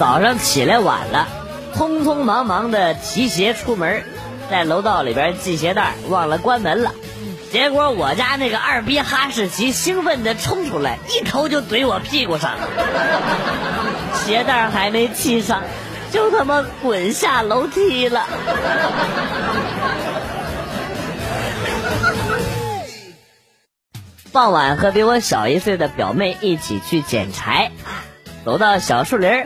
早上起来晚了，匆匆忙忙的提鞋出门，在楼道里边系鞋带，忘了关门了。结果我家那个二逼哈士奇兴奋的冲出来，一头就怼我屁股上，鞋带还没系上，就他妈滚下楼梯了。傍晚和比我小一岁的表妹一起去捡柴，走到小树林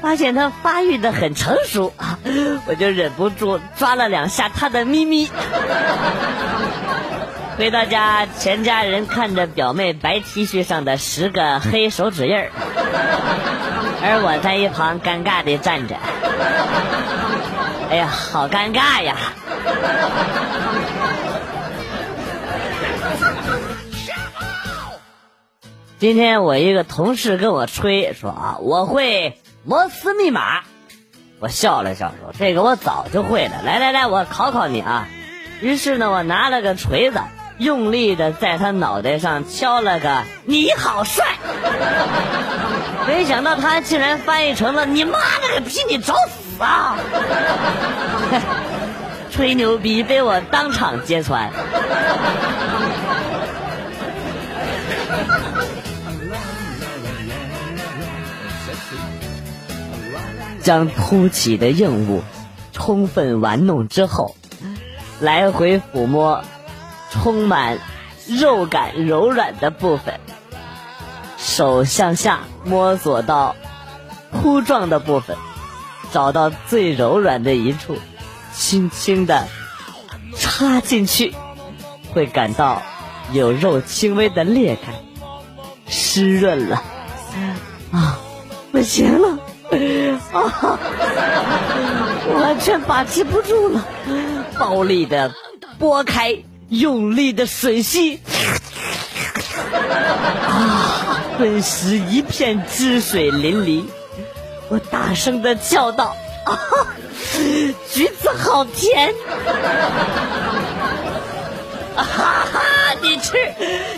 发现他发育的很成熟，我就忍不住抓了两下他的咪咪。回到家，全家人看着表妹白 T 恤上的十个黑手指印儿，而我在一旁尴尬的站着。哎呀，好尴尬呀！今天我一个同事跟我吹说啊，我会摩斯密码。我笑了笑说：“这个我早就会了。”来来来，我考考你啊！于是呢，我拿了个锤子，用力的在他脑袋上敲了个“你好帅”。没想到他竟然翻译成了“你妈了个逼，你找死啊！”吹牛逼被我当场揭穿。将凸起的硬物充分玩弄之后，来回抚摸充满肉感柔软的部分，手向下摸索到凸状的部分，找到最柔软的一处，轻轻的插进去，会感到有肉轻微的裂开，湿润了，啊，不行了。啊！完全把持不住了，暴力的拨开，用力的吮吸，啊！顿时一片汁水淋漓，我大声的叫道：“啊，橘子好甜！”哈哈，你吃，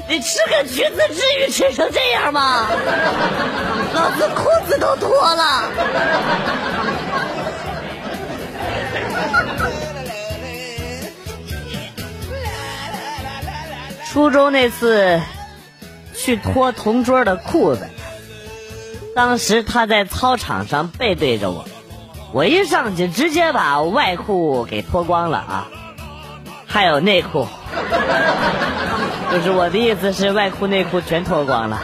你吃个橘子至于吃成这样吗？老子裤子都脱了。初中那次去脱同桌的裤子，当时他在操场上背对着我，我一上去直接把外裤给脱光了啊，还有内裤。就是我的意思是，外裤内裤全脱光了，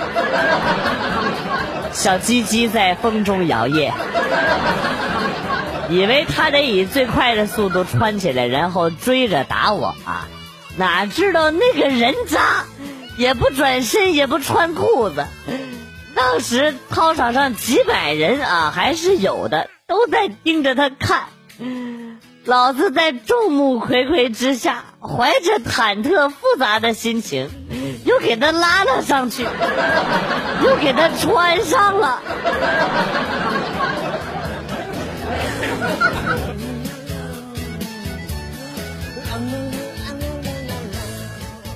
小鸡鸡在风中摇曳，以为他得以最快的速度穿起来，然后追着打我啊！哪知道那个人渣，也不转身，也不穿裤子。当时操场上几百人啊，还是有的，都在盯着他看。老子在众目睽睽之下，怀着忐忑复杂的心情，又给他拉了上去，又给他穿上了。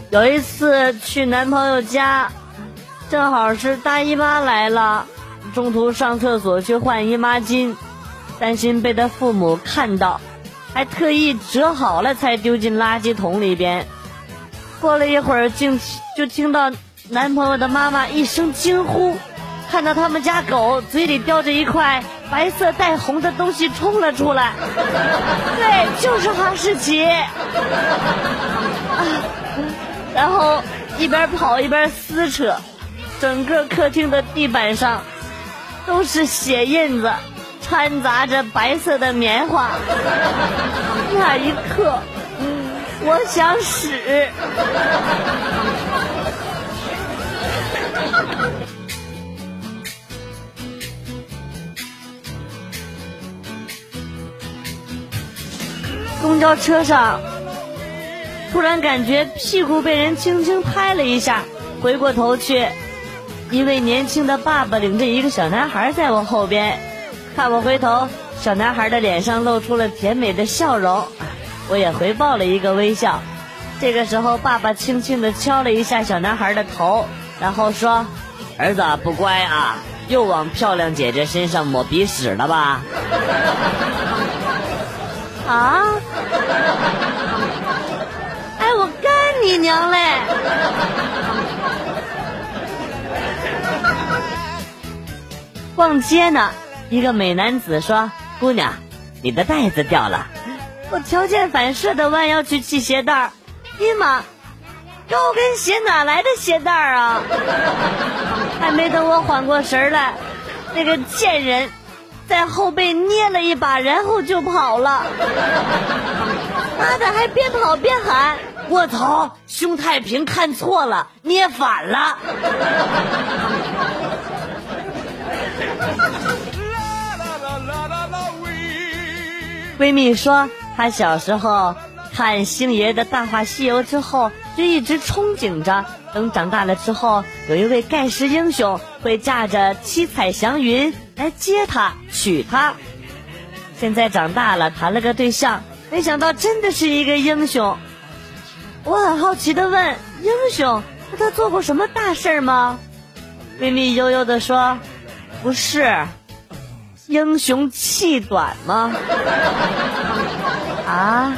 有一次去男朋友家，正好是大姨妈来了，中途上厕所去换姨妈巾，担心被他父母看到。还特意折好了才丢进垃圾桶里边。过了一会儿，竟就听到男朋友的妈妈一声惊呼，看到他们家狗嘴里叼着一块白色带红的东西冲了出来。对，就是哈士奇。然后一边跑一边撕扯，整个客厅的地板上都是血印子。掺杂着白色的棉花，那一刻，我想死。公交车上，突然感觉屁股被人轻轻拍了一下，回过头去，一位年轻的爸爸领着一个小男孩在我后边。看我回头，小男孩的脸上露出了甜美的笑容，我也回报了一个微笑。这个时候，爸爸轻轻地敲了一下小男孩的头，然后说：“儿子不乖啊，又往漂亮姐姐身上抹鼻屎了吧？啊！哎，我干你娘嘞！逛街呢，一个美男子说：“姑娘，你的袋子掉了。”我条件反射的弯腰去系鞋带儿，尼玛，高跟鞋哪来的鞋带儿啊？还没等我缓过神来，那个贱人在后背捏了一把，然后就跑了。妈的，还边跑边喊：“我操，胸太平看错了，捏反了。”闺蜜说。他小时候看星爷的《大话西游》之后，就一直憧憬着，等长大了之后，有一位盖世英雄会驾着七彩祥云来接他、娶她。现在长大了，谈了个对象，没想到真的是一个英雄。我很好奇的问：“英雄？那他做过什么大事吗？”闺蜜悠悠的说：“不是，英雄气短吗？”啊！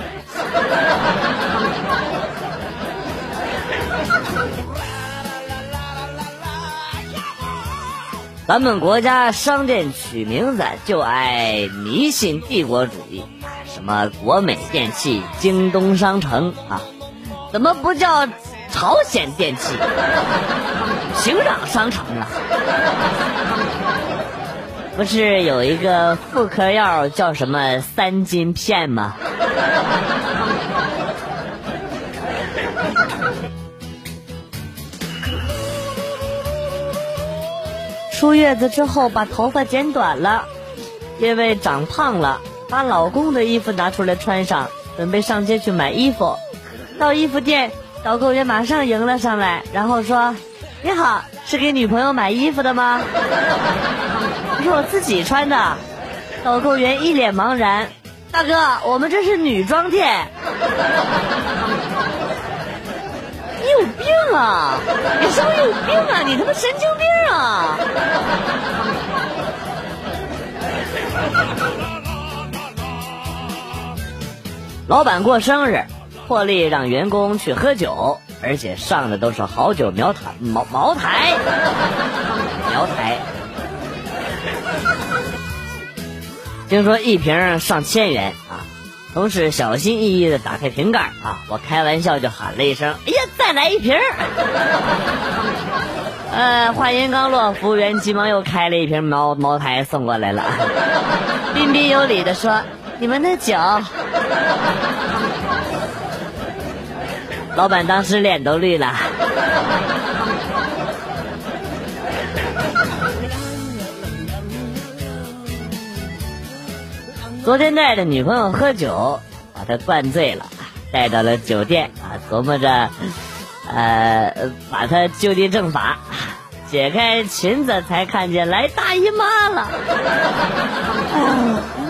咱们国家商店取名字就爱迷信帝国主义，什么国美电器、京东商城啊，怎么不叫朝鲜电器、平壤商城啊？不是有一个妇科药叫什么三金片吗？出月子之后把头发剪短了，因为长胖了，把老公的衣服拿出来穿上，准备上街去买衣服。到衣服店，导购员马上迎了上来，然后说：“你好，是给女朋友买衣服的吗？”是我自己穿的。导购员一脸茫然：“大哥，我们这是女装店。”你有病啊！你是不是有病啊！你他妈神经病啊！老板过生日，破例让员工去喝酒，而且上的都是好酒苗台茅茅台，苗台。听说一瓶上千元啊！同事小心翼翼的打开瓶盖啊，我开玩笑就喊了一声：“哎呀，再来一瓶！” 呃，话音刚落，服务员急忙又开了一瓶茅茅台送过来了，彬彬有礼的说：“你们的酒。”老板当时脸都绿了。昨天带着女朋友喝酒，把她灌醉了，带到了酒店啊，琢磨着，呃，把她就地正法。解开裙子才看见来大姨妈了，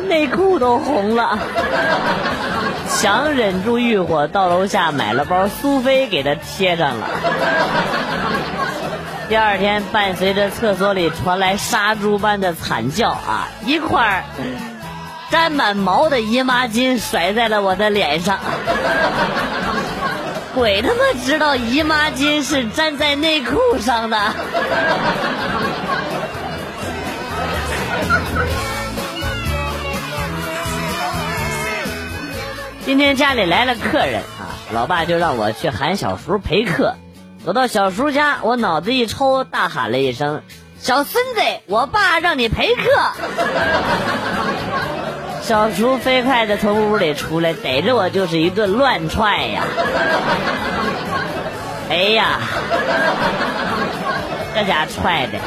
内裤都红了，强忍住欲火到楼下买了包苏菲给她贴上了。第二天，伴随着厕所里传来杀猪般的惨叫啊，一块儿。沾满毛的姨妈巾甩在了我的脸上，鬼他妈知道姨妈巾是粘在内裤上的。今天家里来了客人啊，老爸就让我去喊小叔陪客。走到小叔家，我脑子一抽，大喊了一声：“小孙子，我爸让你陪客。” 小厨飞快的从屋里出来，逮着我就是一顿乱踹呀！哎呀，这家踹的！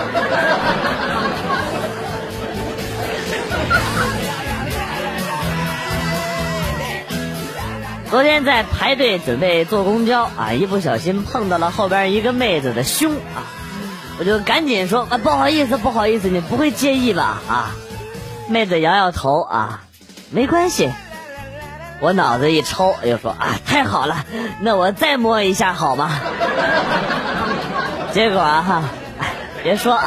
昨天在排队准备坐公交啊，一不小心碰到了后边一个妹子的胸啊，我就赶紧说啊，不好意思，不好意思，你不会介意吧？啊，妹子摇摇头啊。没关系，我脑子一抽，又说啊，太好了，那我再摸一下好吗？结果哈，别说，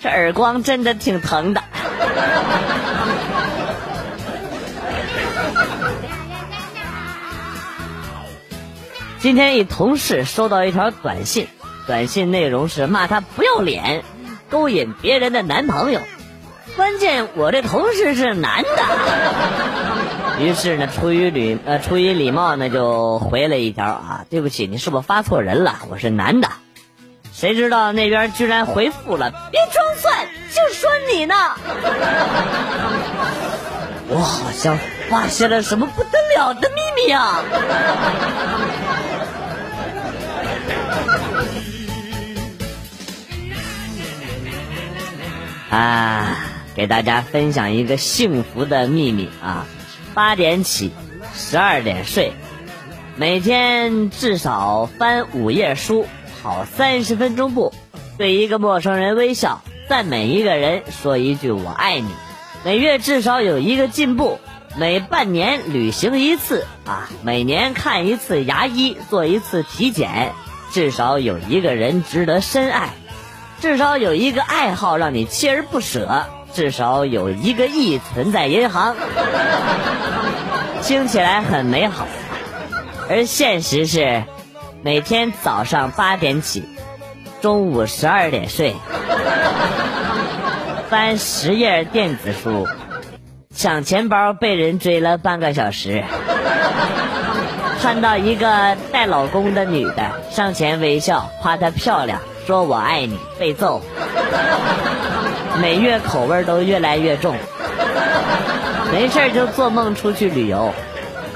这耳光真的挺疼的。今天一同事收到一条短信，短信内容是骂他不要脸，勾引别人的男朋友。关键我这同事是男的，于是呢，出于礼呃出于礼貌呢，就回了一条啊，对不起，你是不是发错人了？我是男的。谁知道那边居然回复了，别装蒜，就说你呢。我好像发现了什么不得了的秘密啊！啊，给大家分享一个幸福的秘密啊！八点起，十二点睡，每天至少翻五页书，跑三十分钟步，对一个陌生人微笑，赞美一个人，说一句我爱你。每月至少有一个进步，每半年旅行一次啊，每年看一次牙医，做一次体检，至少有一个人值得深爱。至少有一个爱好让你锲而不舍，至少有一个亿存在银行，听起来很美好，而现实是，每天早上八点起，中午十二点睡，翻十页电子书，抢钱包被人追了半个小时，看到一个带老公的女的上前微笑夸她漂亮。说我爱你，被揍，每月口味都越来越重，没事就做梦出去旅游，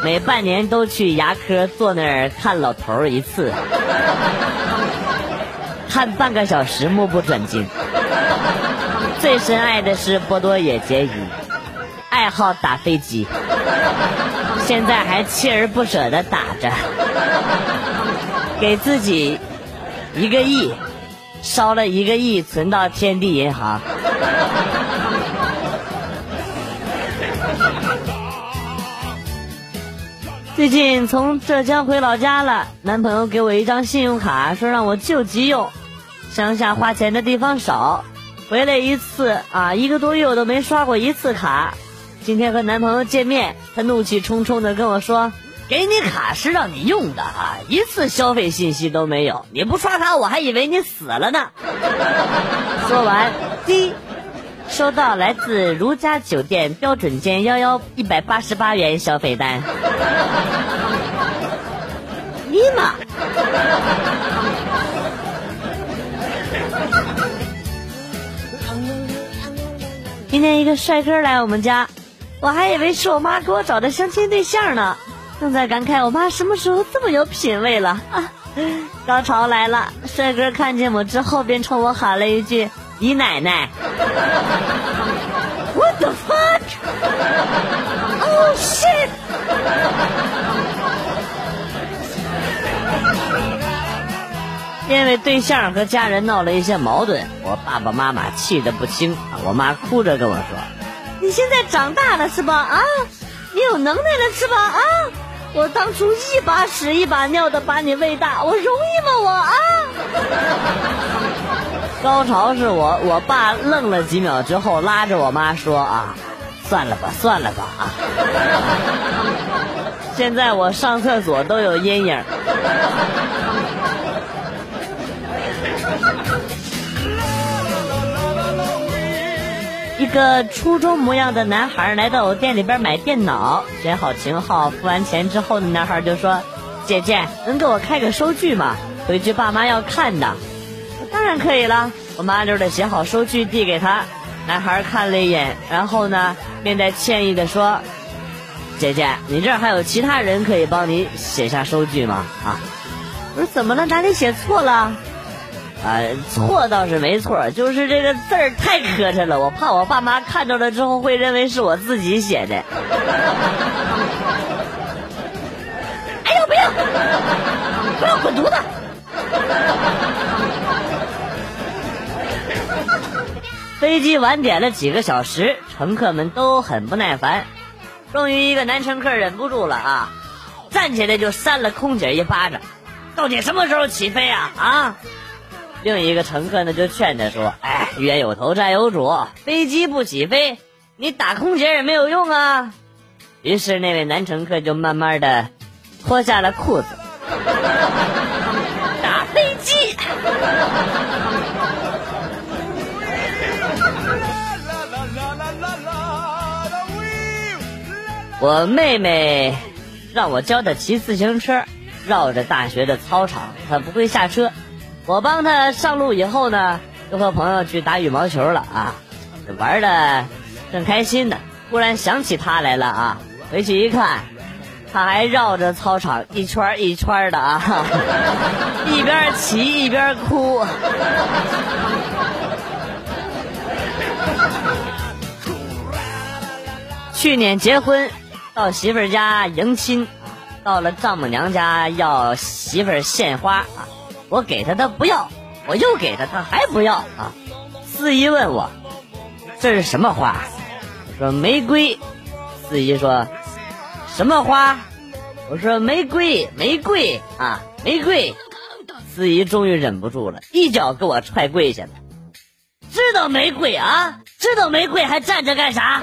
每半年都去牙科坐那儿看老头一次，看半个小时目不转睛，最深爱的是波多野结衣，爱好打飞机，现在还锲而不舍的打着，给自己一个亿。烧了一个亿存到天地银行。最近从浙江回老家了，男朋友给我一张信用卡，说让我救急用。乡下花钱的地方少，回来一次啊，一个多月我都没刷过一次卡。今天和男朋友见面，他怒气冲冲的跟我说。给你卡是让你用的啊，一次消费信息都没有。你不刷卡，我还以为你死了呢。说完，滴，收到来自如家酒店标准间幺幺一百八十八元消费单。尼玛！今天一个帅哥来我们家，我还以为是我妈给我找的相亲对象呢。正在感慨我妈什么时候这么有品位了啊！高潮来了，帅哥看见我之后便冲我喊了一句：“你奶奶。”What the fuck？Oh shit！因为对象和家人闹了一些矛盾，我爸爸妈妈气得不轻。我妈哭着跟我说：“你现在长大了是吧？啊，你有能耐了是吧？啊！”我当初一把屎一把尿的把你喂大，我容易吗？我啊！高潮是我，我爸愣了几秒之后，拉着我妈说：“啊，算了吧，算了吧啊！” 现在我上厕所都有阴影。一个初中模样的男孩来到我店里边买电脑，选好型号，付完钱之后，男孩就说：“姐姐，能给我开个收据吗？回去爸妈要看的。”当然可以了，我麻溜的写好收据递给他。男孩看了一眼，然后呢，面带歉意的说：“姐姐，你这儿还有其他人可以帮你写下收据吗？”啊，我说怎么了？哪里写错了？啊，错倒是没错，就是这个字儿太磕碜了，我怕我爸妈看到了之后会认为是我自己写的。哎呦，不要，不要滚犊子！飞机晚点了几个小时，乘客们都很不耐烦。终于，一个男乘客忍不住了啊，站起来就扇了空姐一巴掌：“到底什么时候起飞啊？啊！”另一个乘客呢就劝他说：“哎，冤有头债有主，飞机不起飞，你打空姐也没有用啊。”于是那位男乘客就慢慢的脱下了裤子，打飞机。我妹妹让我教她骑自行车，绕着大学的操场，她不会下车。我帮她上路以后呢，就和朋友去打羽毛球了啊，玩的正开心呢。忽然想起她来了啊，回去一看，她还绕着操场一圈一圈的啊，一边骑一边哭。去年结婚。到媳妇儿家迎亲，到了丈母娘家要媳妇儿献花啊，我给她她不要，我又给她她还不要啊。司仪问我这是什么花，我说玫瑰。司仪说什么花？我说玫瑰，玫瑰啊，玫瑰。司仪终于忍不住了，一脚给我踹跪下了。知道玫瑰啊？知道玫瑰还站着干啥？